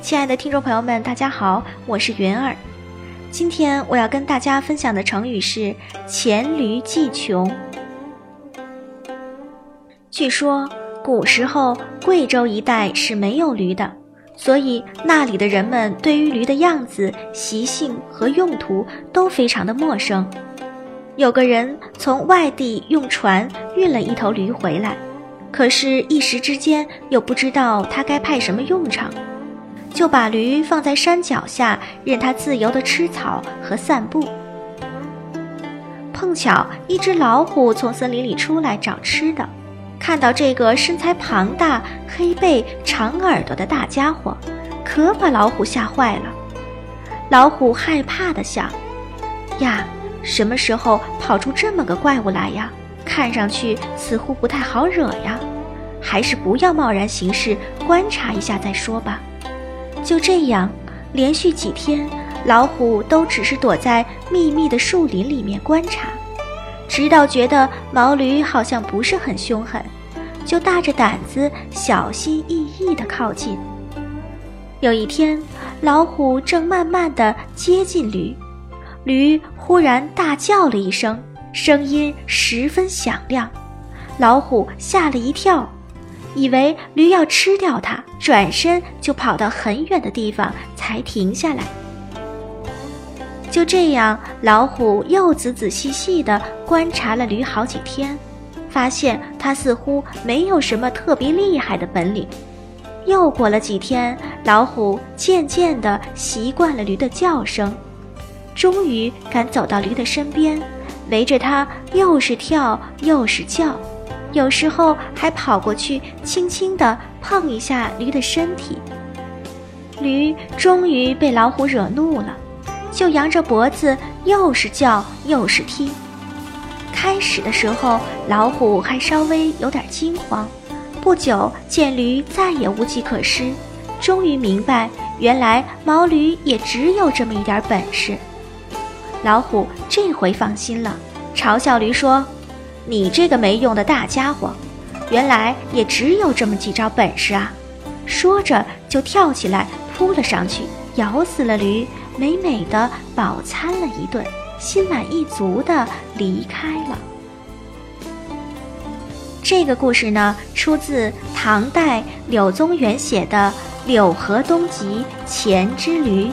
亲爱的听众朋友们，大家好，我是云儿。今天我要跟大家分享的成语是“黔驴技穷”。据说古时候贵州一带是没有驴的，所以那里的人们对于驴的样子、习性和用途都非常的陌生。有个人从外地用船运了一头驴回来，可是，一时之间又不知道他该派什么用场。就把驴放在山脚下，任它自由的吃草和散步。碰巧一只老虎从森林里出来找吃的，看到这个身材庞大、黑背长耳朵的大家伙，可把老虎吓坏了。老虎害怕的想：呀，什么时候跑出这么个怪物来呀？看上去似乎不太好惹呀，还是不要贸然行事，观察一下再说吧。就这样，连续几天，老虎都只是躲在密密的树林里面观察，直到觉得毛驴好像不是很凶狠，就大着胆子小心翼翼地靠近。有一天，老虎正慢慢地接近驴，驴忽然大叫了一声，声音十分响亮，老虎吓了一跳。以为驴要吃掉它，转身就跑到很远的地方才停下来。就这样，老虎又仔仔细细地观察了驴好几天，发现它似乎没有什么特别厉害的本领。又过了几天，老虎渐渐地习惯了驴的叫声，终于敢走到驴的身边，围着它又是跳又是叫。有时候还跑过去，轻轻地碰一下驴的身体。驴终于被老虎惹怒了，就扬着脖子，又是叫又是踢。开始的时候，老虎还稍微有点惊慌，不久见驴再也无计可施，终于明白，原来毛驴也只有这么一点本事。老虎这回放心了，嘲笑驴说。你这个没用的大家伙，原来也只有这么几招本事啊！说着就跳起来扑了上去，咬死了驴，美美的饱餐了一顿，心满意足的离开了。这个故事呢，出自唐代柳宗元写的《柳河东集·黔之驴》。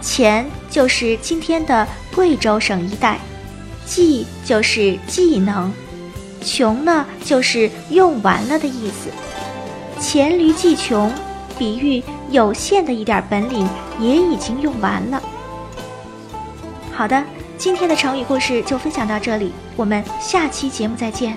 黔就是今天的贵州省一带。技就是技能，穷呢就是用完了的意思。黔驴技穷，比喻有限的一点本领也已经用完了。好的，今天的成语故事就分享到这里，我们下期节目再见。